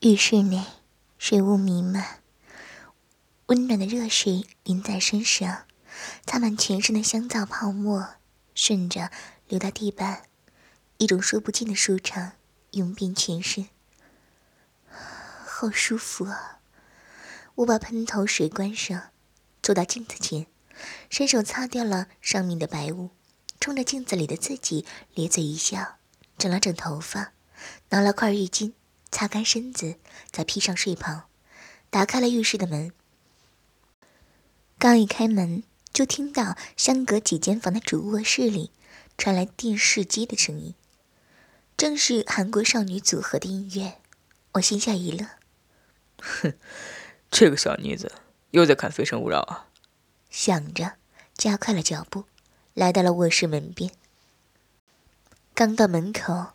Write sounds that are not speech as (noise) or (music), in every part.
浴室内，水雾弥漫，温暖的热水淋在身上，擦满全身的香皂泡沫，顺着流到地板，一种说不尽的舒畅涌遍全身，好舒服啊！我把喷头水关上，走到镜子前，伸手擦掉了上面的白雾，冲着镜子里的自己咧嘴一笑，整了整头发，拿了块浴巾。擦干身子，再披上睡袍，打开了浴室的门。刚一开门，就听到相隔几间房的主卧室里传来电视机的声音，正是韩国少女组合的音乐。我心下一乐，哼，这个小妮子又在看《非诚勿扰》啊！想着，加快了脚步，来到了卧室门边。刚到门口，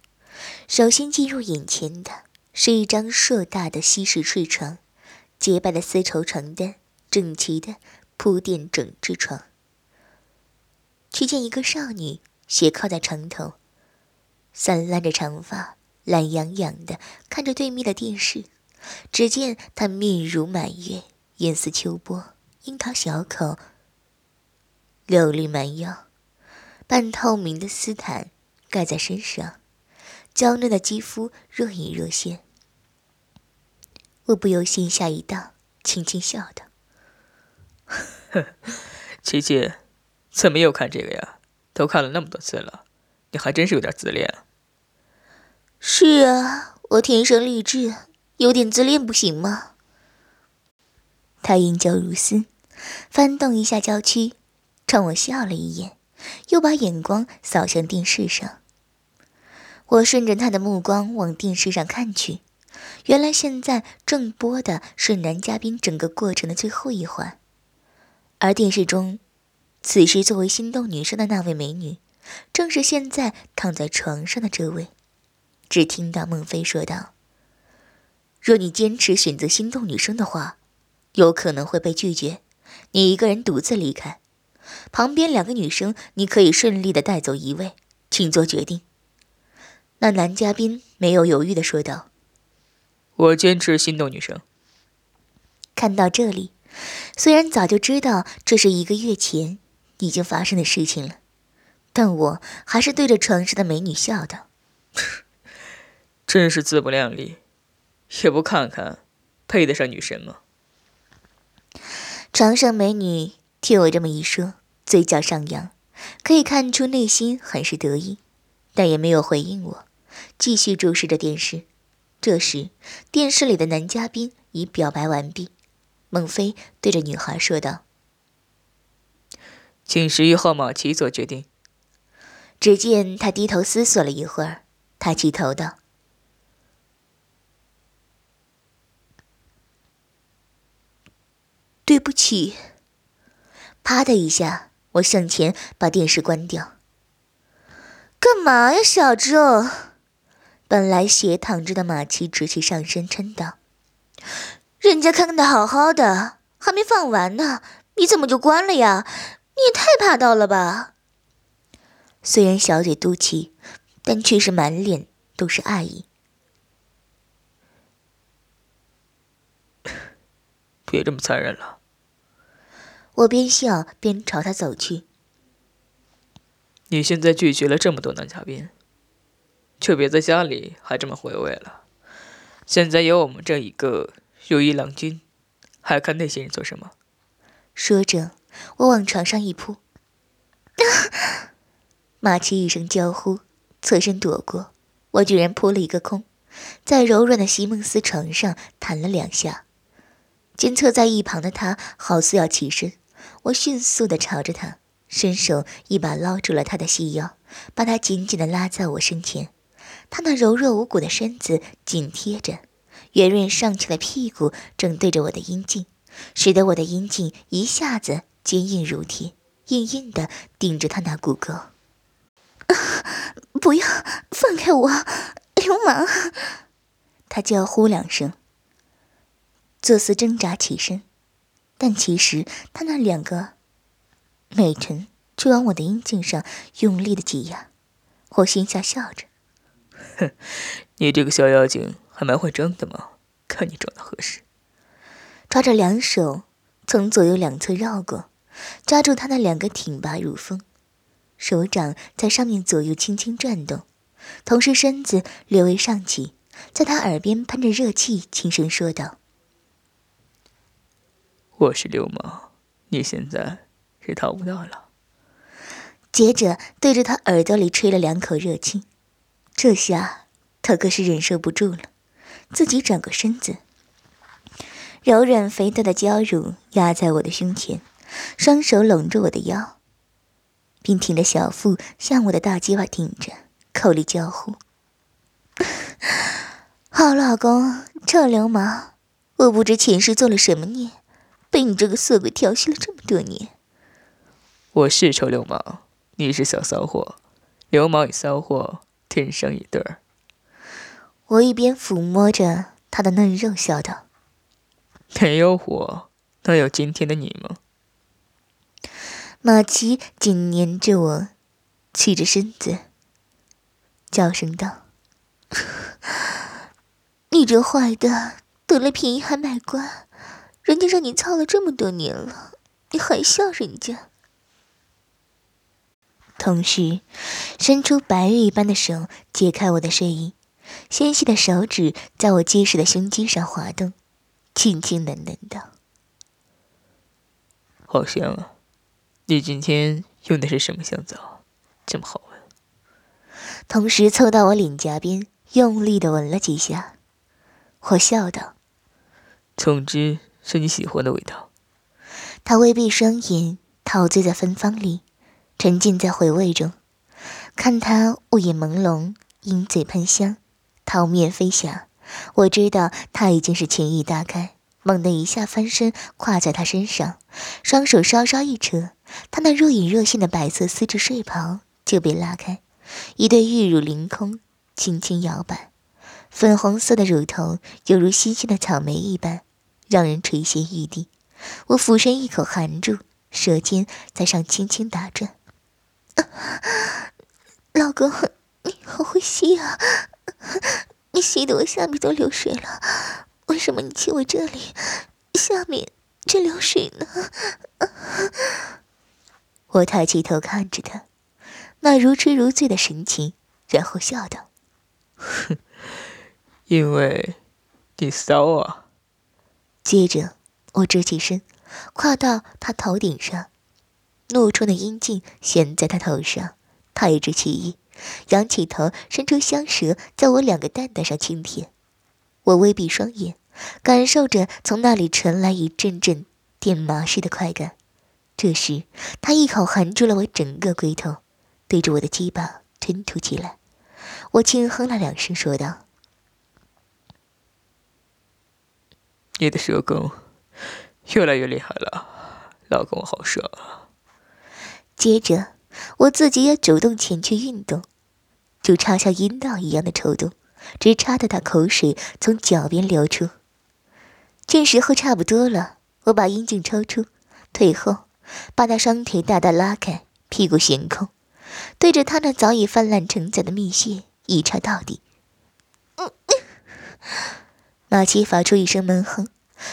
首先进入眼前的。是一张硕大的西式睡床，洁白的丝绸床单，整齐的铺垫整治床。却见一个少女斜靠在床头，散乱着长发，懒洋洋的看着对面的电视。只见她面如满月，颜似秋波，樱桃小口，柳绿蛮腰，半透明的丝毯盖在身上。娇嫩的肌肤若隐若现，我不由心下一荡，轻轻笑道：“琪琪，怎么又看这个呀？都看了那么多次了，你还真是有点自恋。”“是啊，我天生丽质，有点自恋不行吗？”他眼角如丝，翻动一下娇躯，冲我笑了一眼，又把眼光扫向电视上。我顺着他的目光往电视上看去，原来现在正播的是男嘉宾整个过程的最后一环，而电视中，此时作为心动女生的那位美女，正是现在躺在床上的这位。只听到孟非说道：“若你坚持选择心动女生的话，有可能会被拒绝，你一个人独自离开，旁边两个女生你可以顺利的带走一位，请做决定。”那男嘉宾没有犹豫的说道：“我坚持心动女生。”看到这里，虽然早就知道这是一个月前已经发生的事情了，但我还是对着床上的美女笑道：“真是自不量力，也不看看配得上女神吗？”床上美女听我这么一说，嘴角上扬，可以看出内心很是得意，但也没有回应我。继续注视着电视。这时，电视里的男嘉宾已表白完毕。孟非对着女孩说道：“请十一号马奇做决定。”只见他低头思索了一会儿，抬起头道：“对不起。”啪的一下，我向前把电视关掉。干嘛呀，小郑？本来斜躺着的马奇直起上身，嗔道：“人家看的好好的，还没放完呢，你怎么就关了呀？你也太霸道了吧！”虽然小嘴嘟起，但却是满脸都是爱意。(laughs) 别这么残忍了。我边笑边朝他走去。你现在拒绝了这么多男嘉宾。就别在家里还这么回味了。现在有我们这一个如意郎君，还看那些人做什么？说着，我往床上一扑，(laughs) 马奇一声娇呼，侧身躲过，我居然扑了一个空，在柔软的席梦思床上弹了两下。见侧在一旁的他好似要起身，我迅速的朝着他伸手，一把捞住了他的细腰，把他紧紧的拉在我身前。他那柔弱无骨的身子紧贴着，圆润上翘的屁股正对着我的阴茎，使得我的阴茎一下子坚硬如铁，硬硬的顶着他那骨沟。不要放开我，流氓！他叫呼两声，作似挣扎起身，但其实他那两个美臀就往我的阴茎上用力的挤压。我心下笑着。哼，(laughs) 你这个小妖精还蛮会装的嘛！看你装的合适。抓着两手，从左右两侧绕过，抓住他那两个挺拔乳峰，手掌在上面左右轻轻转动，同时身子略微上起，在他耳边喷着热气，轻声说道：“我是流氓，你现在是逃不掉了。”接着对着他耳朵里吹了两口热气，这下他可是忍受不住了，自己转过身子。柔软肥大的娇乳压在我的胸前，双手拢着我的腰，并挺着小腹向我的大鸡巴挺着，口里娇呼：“ (laughs) 好老公，臭流氓，我不知前世做了什么孽，被你这个色鬼调戏了这么多年。”我是臭流氓，你是小骚货，流氓与骚货天生一对儿。我一边抚摸着他的嫩肉，笑道。没有我，能有今天的你吗？马奇紧黏着我，起着身子，叫声道：“ (laughs) 你这坏蛋，得了便宜还卖乖，人家让你操了这么多年了，你还笑人家？”同时，伸出白玉一般的手解开我的睡衣，纤细的手指在我结实的胸肌上滑动。轻轻喃喃道：“好香啊！你今天用的是什么香皂？这么好闻。”同时凑到我脸颊边，用力的闻了几下。我笑道：“总之是你喜欢的味道。”他微闭双眼，陶醉在芬芳里，沉浸在回味中。看他雾眼朦胧，鹰嘴喷香，桃面飞翔。我知道他已经是情意大开，猛地一下翻身，跨在他身上，双手稍稍一扯，他那若隐若现的白色丝质睡袍就被拉开，一对玉乳凌空，轻轻摇摆，粉红色的乳头犹如新鲜的草莓一般，让人垂涎欲滴。我俯身一口含住，舌尖在上轻轻打转。(laughs) 老公，你好会吸啊！(laughs) 你吸得我下面都流水了，为什么你亲我这里，下面却流水呢？(laughs) 我抬起头看着他，那如痴如醉的神情，然后笑道：“哼，因为你骚啊。”接着我直起身，跨到他头顶上，怒冲的阴茎悬在他头上，他一直起意。仰起头，伸出香舌，在我两个蛋蛋上轻舔。我微闭双眼，感受着从那里传来一阵阵电麻似的快感。这时，他一口含住了我整个龟头，对着我的鸡巴吞吐起来。我轻哼了两声，说道：“你的舌根越来越厉害了，老公，好爽啊！”接着。我自己也主动前去运动，就插像阴道一样的抽动，直插得他口水从脚边流出。这时候差不多了，我把阴茎抽出，退后，把他双腿大大拉开，屁股悬空，对着他那早已泛滥成灾的蜜穴一插到底。马奇发出一声闷哼，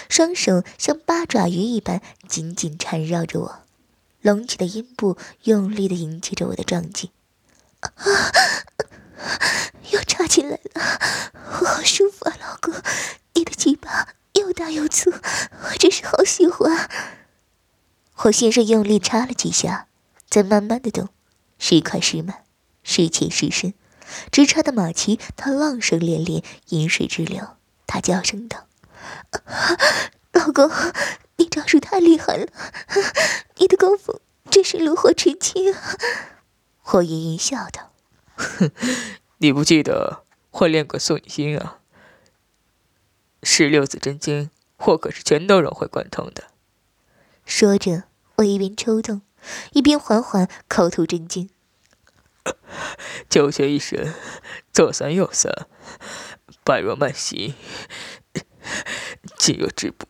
双手像八爪鱼一般紧紧缠绕着我。隆起的阴部用力的迎接着我的撞击，啊，又插进来了，我好舒服啊，老公，你的鸡巴又大又粗，我真是好喜欢。我先是用力插了几下，再慢慢的动，时快时慢，时浅时深，直插的马奇他浪声连连，饮水直流，他娇声道：“老公。”你招数太厉害了，你的功夫真是炉火纯青啊！我阴阴笑道：“哼，你不记得我练过素女心啊？十六字真经，我可是全都融会贯通的。”说着，我一边抽动，一边缓缓口吐真经：“九泉一神，左三右三，百若慢行，静若止步。”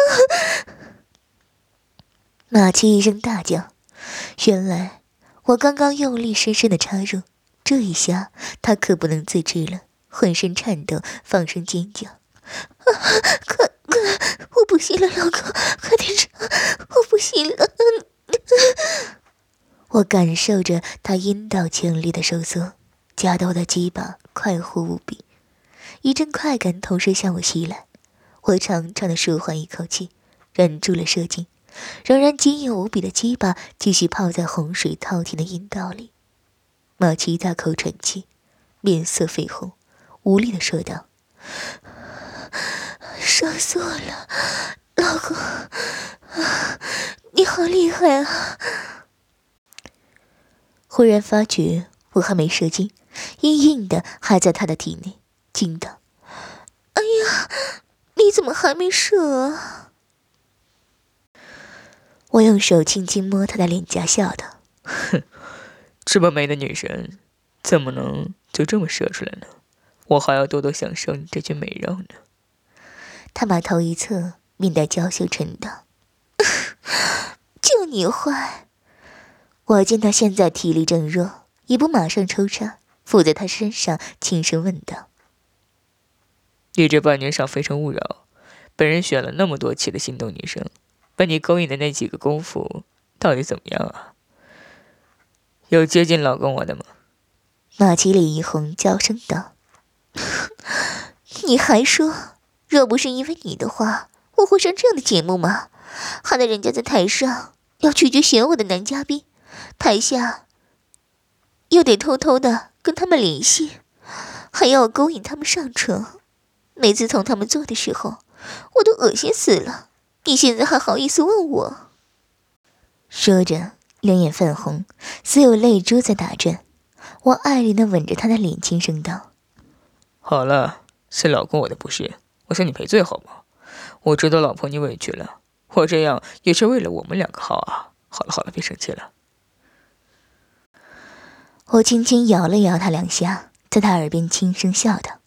(laughs) 马七一声大叫，原来我刚刚用力深深的插入，这一下他可不能自制了，浑身颤抖，放声尖叫。(laughs) 快快，我不行了，老公，快点撤，我不行了。(laughs) 我感受着他阴道强烈的收缩，夹到我的鸡巴快活无比，一阵快感同时向我袭来。我长长的舒缓一口气，忍住了射精，仍然坚硬无比的鸡巴继续泡在洪水滔天的阴道里。马奇大口喘气，面色绯红，无力的说道：“射死我了，老公，你好厉害啊！”忽然发觉我还没射精，硬硬的还在他的体内，惊道：“哎呀，你怎么还没射啊？”我用手轻轻摸她的脸颊，笑道：“哼，这么美的女神，怎么能就这么射出来呢？我还要多多享受你这具美肉呢。”她把头一侧，面带娇羞嗔道：“就你坏！”我见她现在体力正弱，也不马上抽插，附在她身上轻声问道：“你这半年上《非诚勿扰》，本人选了那么多期的心动女生，被你勾引的那几个功夫到底怎么样啊？有接近老公我的吗？”马麒脸一红，娇声道：“ (laughs) 你还说，若不是因为你的话，我会上这样的节目吗？害得人家在台上要拒绝选我的男嘉宾。”台下又得偷偷的跟他们联系，还要勾引他们上床。每次从他们做的时候，我都恶心死了。你现在还好意思问我？说着，两眼泛红，似有泪珠在打转。我爱怜的吻着他的脸，轻声道：“好了，是老公我的不是，我向你赔罪好吗？我知道老婆你委屈了，我这样也是为了我们两个好啊。好了好了，别生气了。”我轻轻摇了摇他两下，在他耳边轻声笑道：“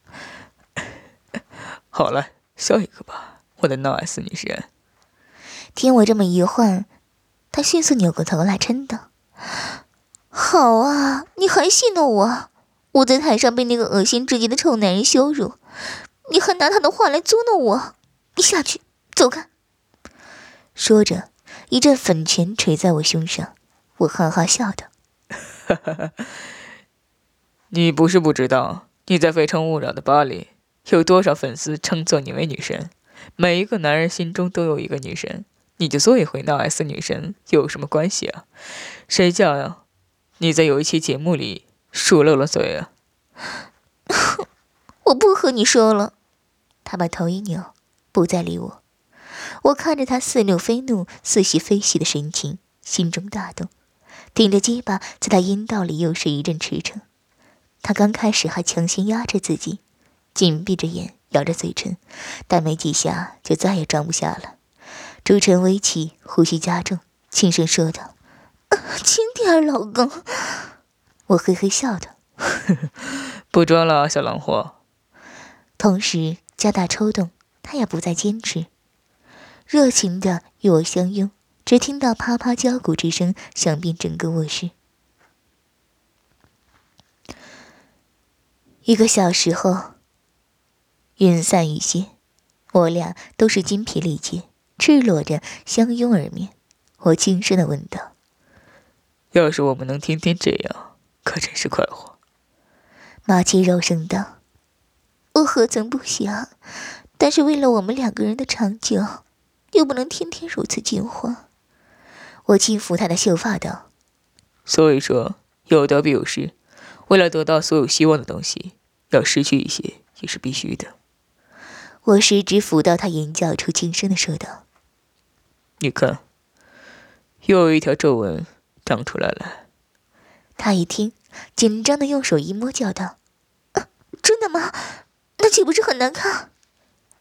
好了，笑一个吧，我的闹 S 女神。”听我这么一唤，他迅速扭过头来，嗔道：“好啊，你还戏弄我？我在台上被那个恶心至极的臭男人羞辱，你还拿他的话来捉弄我？你下去，走开！”说着，一阵粉拳捶在我胸上，我哈哈笑道。哈哈哈，你不是不知道，你在《非诚勿扰》的吧里有多少粉丝称作你为女神？每一个男人心中都有一个女神，你就做一回闹 S 女神有什么关系啊？谁叫呀？你在有一期节目里说漏了嘴啊？(laughs) 我不和你说了。他把头一扭，不再理我。我看着他似怒非怒、似喜非喜的神情，心中大动。顶着鸡巴，在他阴道里又是一阵驰骋。他刚开始还强行压制自己，紧闭着眼，咬着嘴唇，但没几下就再也装不下了。朱晨微起，呼吸加重，轻声说道：“轻点老公。”我嘿嘿笑道：(laughs) “不装了，小狼货。”同时加大抽动，他也不再坚持，热情的与我相拥。只听到啪啪交鼓之声响遍整个卧室。一个小时后，云散雨歇，我俩都是筋疲力竭，赤裸着相拥而眠。我轻声的问道：“要是我们能天天这样，可真是快活。”马奇柔声道：“我何曾不想？但是为了我们两个人的长久，又不能天天如此惊慌。”我轻抚他的秀发道：“所以说，有得必有失。为了得到所有希望的东西，要失去一些也是必须的。”我食指抚到他眼角处，轻声的说道：“你看，又有一条皱纹长出来了。”他一听，紧张的用手一摸，叫道：“真的吗？那岂不是很难看？”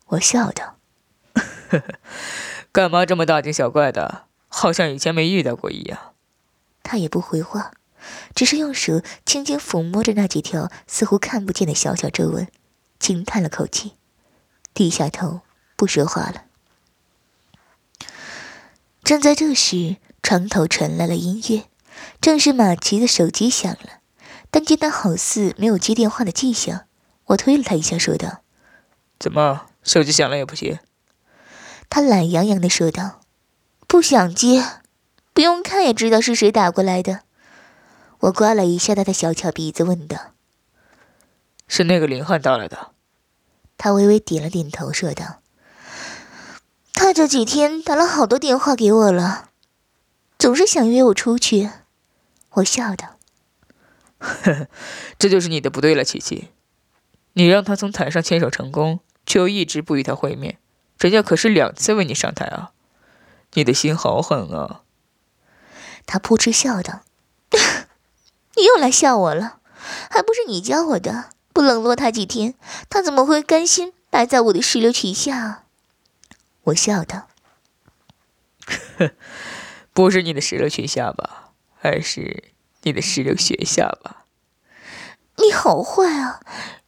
我笑道：“干嘛这么大惊小怪的？”好像以前没遇到过一样。他也不回话，只是用手轻轻抚摸着那几条似乎看不见的小小皱纹，轻叹了口气，低下头不说话了。正在这时，床头传来了音乐，正是马奇的手机响了。但见他好似没有接电话的迹象，我推了他一下，说道：“怎么手机响了也不接。他懒洋洋的说道：“不想接，不用看也知道是谁打过来的。”我刮了一下他的小巧鼻子，问道：“是那个林汉打来的？”他微微点了点头，说道：“他这几天打了好多电话给我了，总是想约我出去。”我笑道：(laughs) “呵呵，这就是你的不对了，琪琪。你让他从台上牵手成功，却又一直不与他会面，人家可是两次为你上台啊！你的心好狠啊！”他扑哧笑道：(laughs) “你又来笑我了，还不是你教我的？不冷落他几天，他怎么会甘心待在我的石榴裙下？”我笑道：“，不是你的石榴裙下吧？”而是你的石榴学下吧。你好坏啊，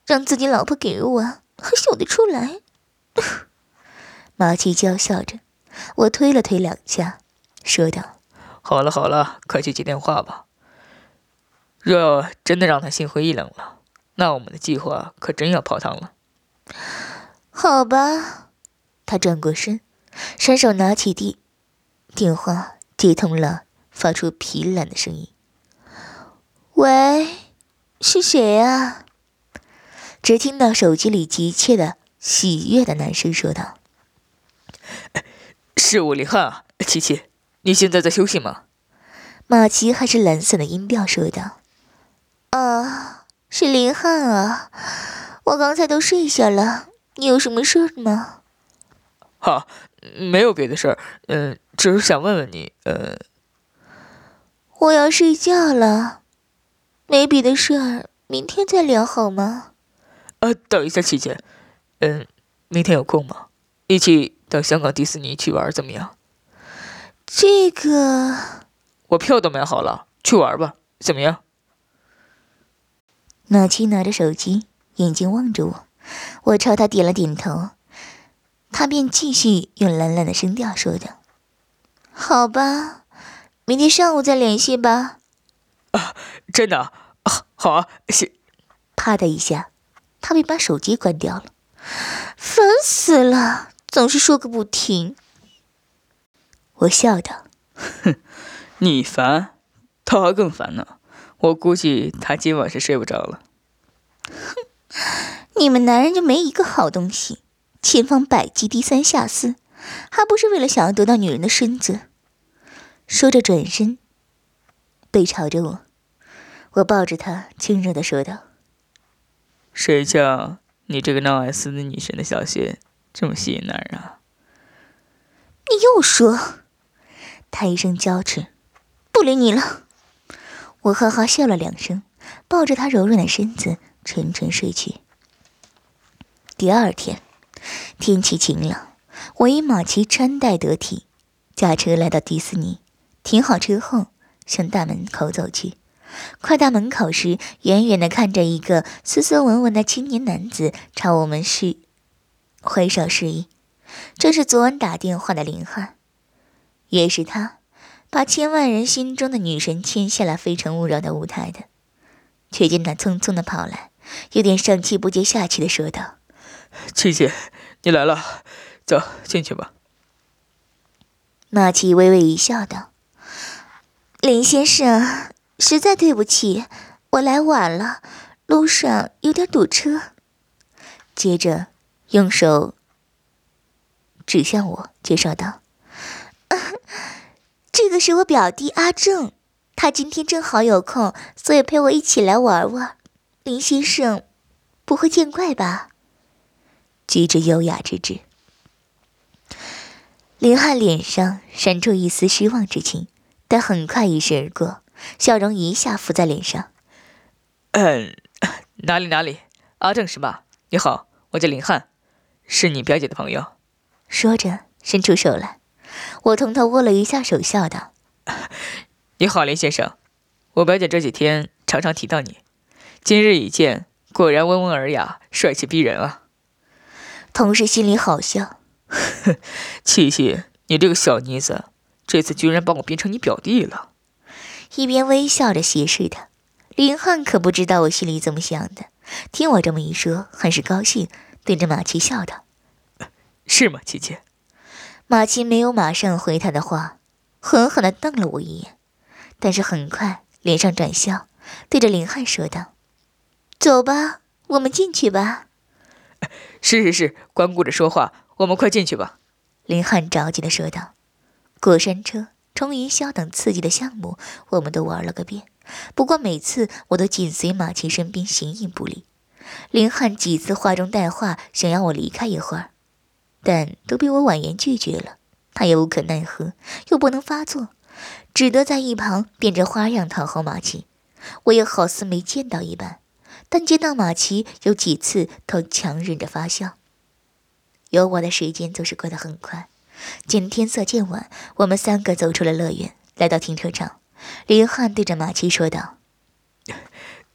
让自己老婆给我，还秀得出来。(laughs) 马七娇笑着，我推了推两下，说道：“好了好了，快去接电话吧。若真的让他心灰意冷了，那我们的计划可真要泡汤了。”好吧，他转过身，伸手拿起地电话，接通了。发出疲懒的声音。喂，是谁啊？只听到手机里急切的、喜悦的男声说道：“是我林汉啊，琪琪，你现在在休息吗？”马奇还是懒散的音调说道：“啊，是林汉啊，我刚才都睡下了，你有什么事吗？”“哈，没有别的事儿，嗯，只是想问问你，呃。”我要睡觉了，没别的事儿，明天再聊好吗？啊，等一下，琪姐，嗯，明天有空吗？一起到香港迪士尼去玩怎么样？这个，我票都买好了，去玩吧，怎么样？马七拿着手机，眼睛望着我，我朝他点了点头，他便继续用懒懒的声调说道：“好吧。”明天上午再联系吧。啊，真的啊，好啊，谢。啪的一下，他便把手机关掉了。烦死了，总是说个不停。我笑道：“哼，你烦，他还更烦呢。我估计他今晚是睡不着了。”哼，你们男人就没一个好东西，千方百计低三下四，还不是为了想要得到女人的身子？说着，转身，背朝着我。我抱着他，亲热的说道：“谁叫你这个闹爱斯的女神的小穴这么吸引男人啊？”你又说，他一声娇斥：“不理你了。”我哈哈笑了两声，抱着他柔软的身子，沉沉睡去。第二天，天气晴朗，我以马骑穿戴得体，驾车来到迪士尼。停好车后，向大门口走去。快到门口时，远远的看着一个斯斯文文的青年男子朝我们示挥手示意，这是昨晚打电话的林汉。也是他，把千万人心中的女神牵下了《非诚勿扰》的舞台的。却见他匆匆的跑来，有点上气不接下气的说道：“七姐，你来了，走进去吧。”马奇微微一笑，道。林先生，实在对不起，我来晚了，路上有点堵车。接着，用手指向我，介绍道：“ (laughs) 这个是我表弟阿正，他今天正好有空，所以陪我一起来玩玩。林先生，不会见怪吧？”举止优雅之至。林汉脸上闪出一丝失望之情。但很快一闪而过，笑容一下浮在脸上。嗯，(laughs) 哪里哪里，阿正是吧？你好，我叫林汉，是你表姐的朋友。说着，伸出手来，我同他握了一下手，笑道：“你好，林先生，我表姐这几天常常提到你，今日一见，果然温文尔雅，帅气逼人啊。”同事心里好笑，七七，你这个小妮子。这次居然把我变成你表弟了，一边微笑着斜视他，林汉可不知道我心里怎么想的。听我这么一说，很是高兴，对着马奇笑道：“是吗，琪琪？马奇没有马上回他的话，狠狠地瞪了我一眼，但是很快脸上转笑，对着林汉说道：“走吧，我们进去吧。”“是是是，光顾着说话，我们快进去吧。”林汉着急地说道。过山车、冲云霄等刺激的项目，我们都玩了个遍。不过每次我都紧随马奇身边，形影不离。林汉几次话中带话，想要我离开一会儿。但都被我婉言拒绝了，他也无可奈何，又不能发作，只得在一旁变着花样讨好马奇。我也好似没见到一般，但见到马奇有几次都强忍着发笑。有我的时间总是过得很快。见天色渐晚，我们三个走出了乐园，来到停车场。林汉对着马奇说道：“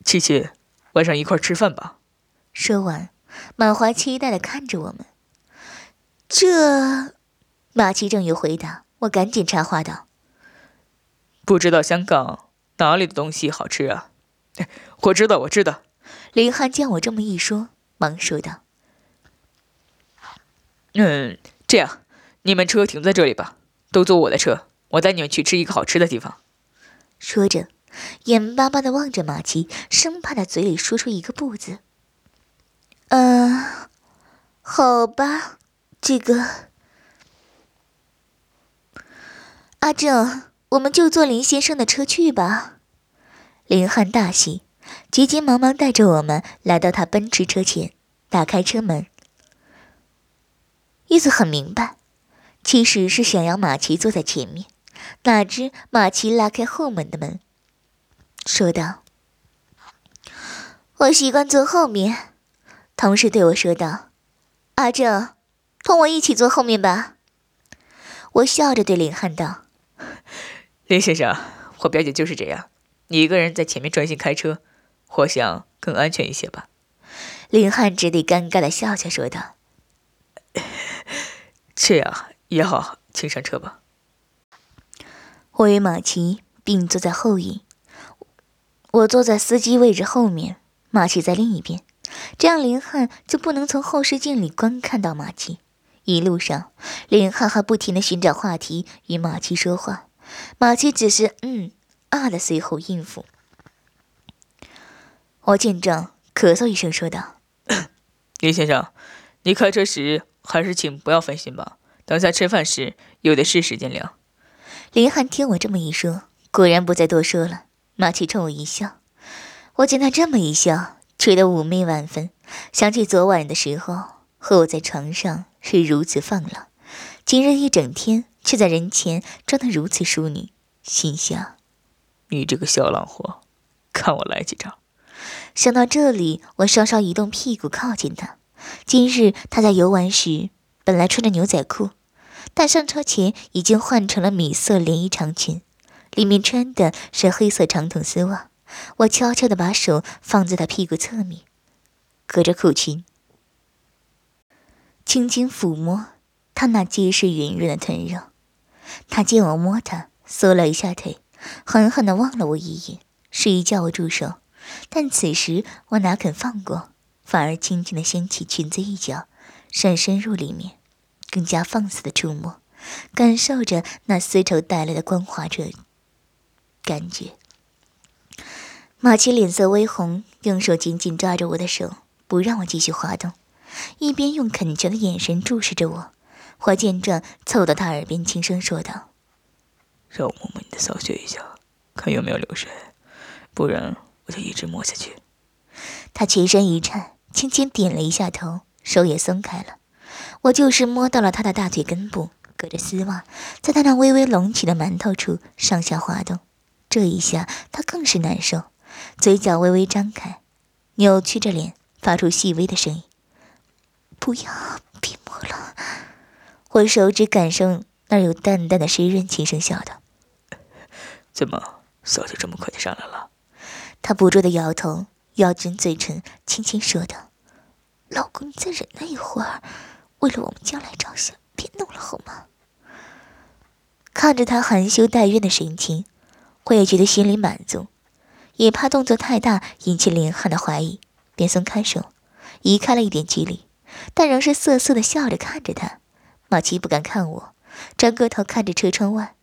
琪琪，晚上一块吃饭吧。”说完，满怀期待地看着我们。这，马奇正有回答，我赶紧插话道：“不知道香港哪里的东西好吃啊？” (laughs) 我知道，我知道。林汉见我这么一说，忙说道：“嗯，这样，你们车停在这里吧，都坐我的车，我带你们去吃一个好吃的地方。”说着，眼巴巴的望着马奇，生怕他嘴里说出一个“不”字。嗯，好吧。这个，阿正，我们就坐林先生的车去吧。林汉大喜，急急忙忙带着我们来到他奔驰车前，打开车门，意思很明白，其实是想要马奇坐在前面。哪知马奇拉开后门的门，说道：“我习惯坐后面。”同时对我说道：“阿正。”同我一起坐后面吧。我笑着对林汉道：“ (laughs) 林先生，我表姐就是这样，你一个人在前面专心开车，我想更安全一些吧。”林汉只得尴尬的笑笑说道：“ (laughs) 这样也好，请上车吧。”我与马奇并坐在后椅，我坐在司机位置后面，马奇在另一边，这样林汉就不能从后视镜里观看到马奇。一路上，林哈哈不停地寻找话题与马七说话，马七只是嗯啊的随后应付。我见状，咳嗽一声说道：“林先生，你开车时还是请不要分心吧。等下吃饭时有的是时间聊。”林汉听我这么一说，果然不再多说了。马七冲我一笑，我见他这么一笑，觉得妩媚万分，想起昨晚的时候和我在床上。是如此放浪，今日一整天却在人前装得如此淑女，心想：你这个小浪货，看我来几招！想到这里，我稍稍移动屁股靠近他。今日他在游玩时本来穿着牛仔裤，但上车前已经换成了米色连衣长裙，里面穿的是黑色长筒丝袜。我悄悄地把手放在他屁股侧面，隔着裤裙。轻轻抚摸他那结实圆润的臀肉，他见我摸他，缩了一下腿，狠狠地望了我一眼，示意叫我住手。但此时我哪肯放过，反而轻轻地掀起裙子一角，深深入里面，更加放肆的触摸，感受着那丝绸带来的光滑着感觉。马奇脸色微红，用手紧紧抓着我的手，不让我继续滑动。一边用恳求的眼神注视着我，我见状凑到他耳边轻声说道：“让我摸摸你的骚穴一下，看有没有流水，不然我就一直摸下去。”他全身一颤，轻轻点了一下头，手也松开了。我就是摸到了他的大腿根部，隔着丝袜，在他那微微隆起的馒头处上下滑动。这一下他更是难受，嘴角微微张开，扭曲着脸，发出细微的声音。不要，别摸了！我手指感受那有淡淡的湿润，轻声笑道：“怎么，骚就这么快就上来了？”他不住的摇头，咬紧嘴唇，轻轻说道：“老公，你再忍耐一会儿，为了我们将来着想，别弄了好吗？”看着他含羞带怨的神情，我也觉得心里满足，也怕动作太大引起林汉的怀疑，便松开手，移开了一点距离。但仍是瑟瑟的笑着看着他。马奇不敢看我，转过头看着车窗外。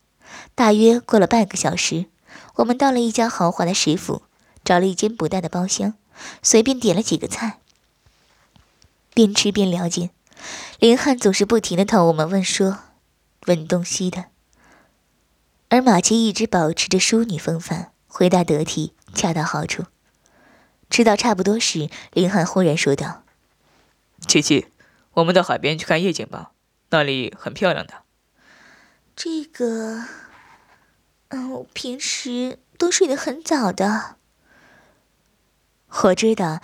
大约过了半个小时，我们到了一家豪华的食府，找了一间不大的包厢，随便点了几个菜，边吃边聊天。林汉总是不停的讨我们问说，问东西的，而马奇一直保持着淑女风范，回答得体，恰到好处。吃到差不多时，林汉忽然说道：“琪琪，我们到海边去看夜景吧，那里很漂亮的。”这个，嗯，我平时都睡得很早的。我知道，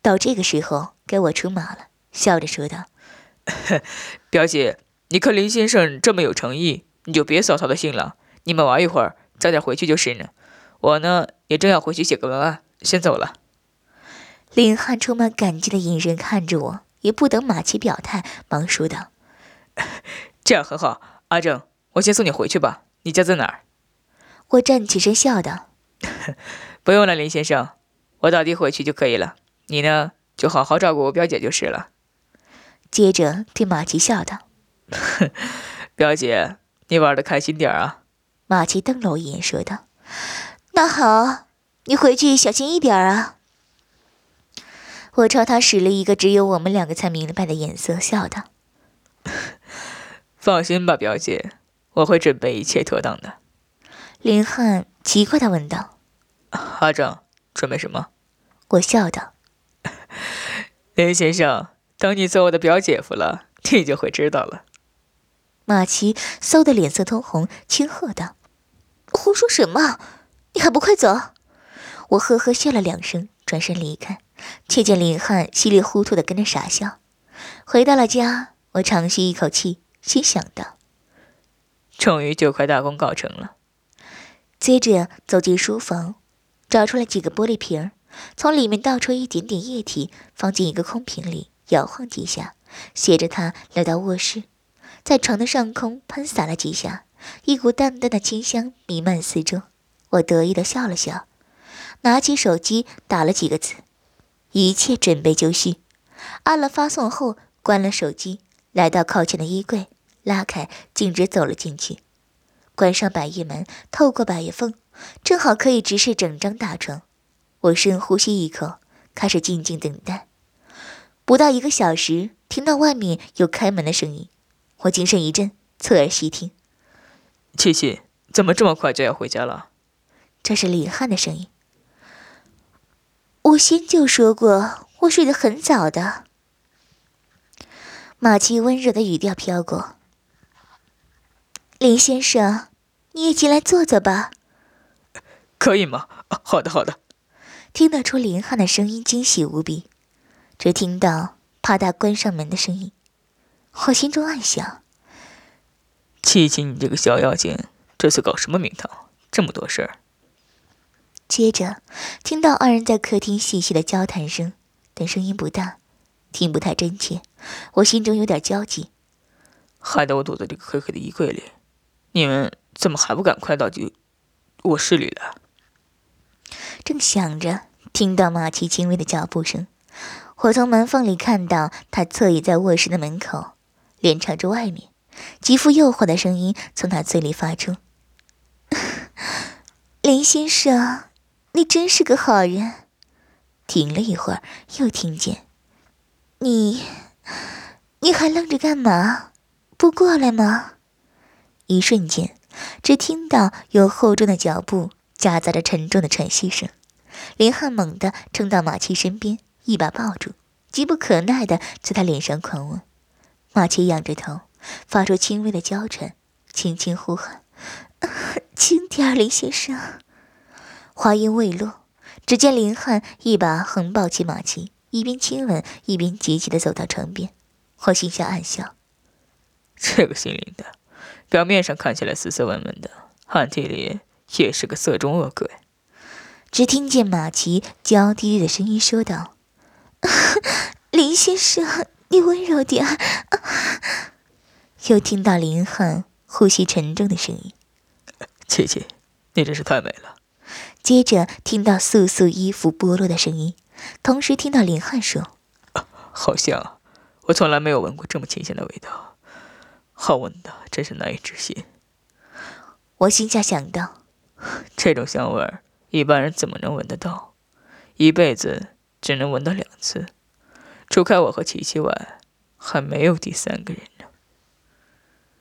到这个时候该我出马了，笑着说道：“ (laughs) 表姐，你看林先生这么有诚意，你就别扫他的兴了。你们玩一会儿，早点回去就是了。我呢，也正要回去写个文案，先走了。”林汉充满感激的眼神看着我，也不等马奇表态，忙说道：“ (laughs) 这样很好，阿正。”我先送你回去吧。你家在哪儿？我站起身笑道：“ (laughs) 不用了，林先生，我打的回去就可以了。你呢，就好好照顾我表姐就是了。”接着对马奇笑道：“ (laughs) 表姐，你玩的开心点啊。”马奇瞪了我一眼，说道：“那好，你回去小心一点啊。”我朝他使了一个只有我们两个才明白的眼色，笑道：“放心吧，表姐。”我会准备一切妥当的。林汉奇怪的问道：“阿正，准备什么？”我笑道：“林先生，等你做我的表姐夫了，你就会知道了。”马奇嗖的脸色通红，轻喝道：“胡说什么？你还不快走！”我呵呵笑了两声，转身离开，却见林汉稀里糊涂的跟着傻笑。回到了家，我长吁一口气，心想道。终于就快大功告成了。接着走进书房，找出来几个玻璃瓶儿，从里面倒出一点点液体，放进一个空瓶里，摇晃几下，携着它来到卧室，在床的上空喷洒了几下，一股淡淡的清香弥漫四周。我得意的笑了笑，拿起手机打了几个字，一切准备就绪。按了发送后，关了手机，来到靠前的衣柜。拉开，径直走了进去，关上百叶门，透过百叶缝，正好可以直视整张大床。我深呼吸一口，开始静静等待。不到一个小时，听到外面有开门的声音，我精神一振，侧耳细听。七七，怎么这么快就要回家了？这是李汉的声音。我先就说过，我睡得很早的。马奇温柔的语调飘过。林先生，你也进来坐坐吧。可以吗？好的，好的。听得出林汉的声音惊喜无比，只听到啪嗒关上门的声音，我心中暗想：七七，你这个小妖精，这次搞什么名堂？这么多事儿。接着听到二人在客厅细细的交谈声，但声音不大，听不太真切，我心中有点焦急，害得我躲在这个黑黑的衣柜里。你们怎么还不赶快到就卧室里来？正想着，听到马奇轻微的脚步声，我从门缝里看到他侧倚在卧室的门口，脸朝着外面，极富诱惑的声音从他嘴里发出：“ (laughs) 林先生，你真是个好人。”停了一会儿，又听见：“你，你还愣着干嘛？不过来吗？”一瞬间，只听到有厚重的脚步夹杂着沉重的喘息声。林汉猛地冲到马七身边，一把抱住，急不可耐地在他脸上狂吻。马七仰着头，发出轻微的娇喘，轻轻呼喊：“ (laughs) 轻点儿，林先生。”话音未落，只见林汉一把横抱起马七，一边亲吻，一边急急地走到床边。我心下暗笑：“ (laughs) 这个姓林的。”表面上看起来斯斯文文的，暗地里也是个色中恶鬼。只听见马奇娇滴滴的声音说道：“ (laughs) 林先生，你温柔点。(laughs) ”又听到林汉呼吸沉重的声音：“琪琪，你真是太美了。”接着听到素素衣服剥落的声音，同时听到林汉说：“好像我从来没有闻过这么清香的味道，好闻的真是难以置信。我心下想到，这种香味儿一般人怎么能闻得到？一辈子只能闻到两次，除开我和琪琪外，还没有第三个人。